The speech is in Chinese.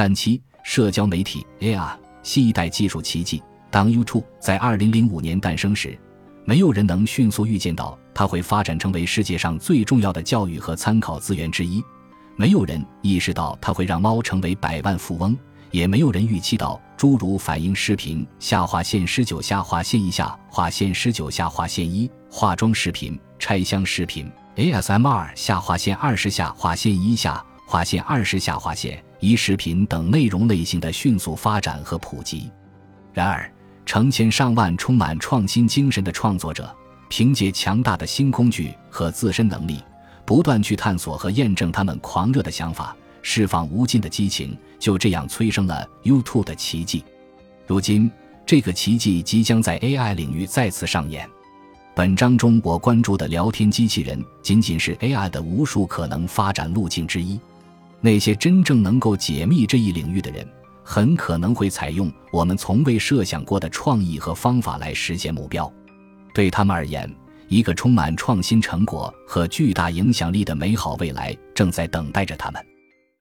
三七社交媒体 AI 新一代技术奇迹。当 YouTube 在二零零五年诞生时，没有人能迅速预见到它会发展成为世界上最重要的教育和参考资源之一。没有人意识到它会让猫成为百万富翁，也没有人预期到诸如反应视频下划线十九下划线一下划线十九下划线一化妆视频拆箱视频 ASMR 下划线二十下划线一下划线二十下划线以视频等内容类型的迅速发展和普及。然而，成千上万充满创新精神的创作者，凭借强大的新工具和自身能力，不断去探索和验证他们狂热的想法，释放无尽的激情，就这样催生了 YouTube 的奇迹。如今，这个奇迹即将在 AI 领域再次上演。本章中我关注的聊天机器人，仅仅是 AI 的无数可能发展路径之一。那些真正能够解密这一领域的人。很可能会采用我们从未设想过的创意和方法来实现目标。对他们而言，一个充满创新成果和巨大影响力的美好未来正在等待着他们。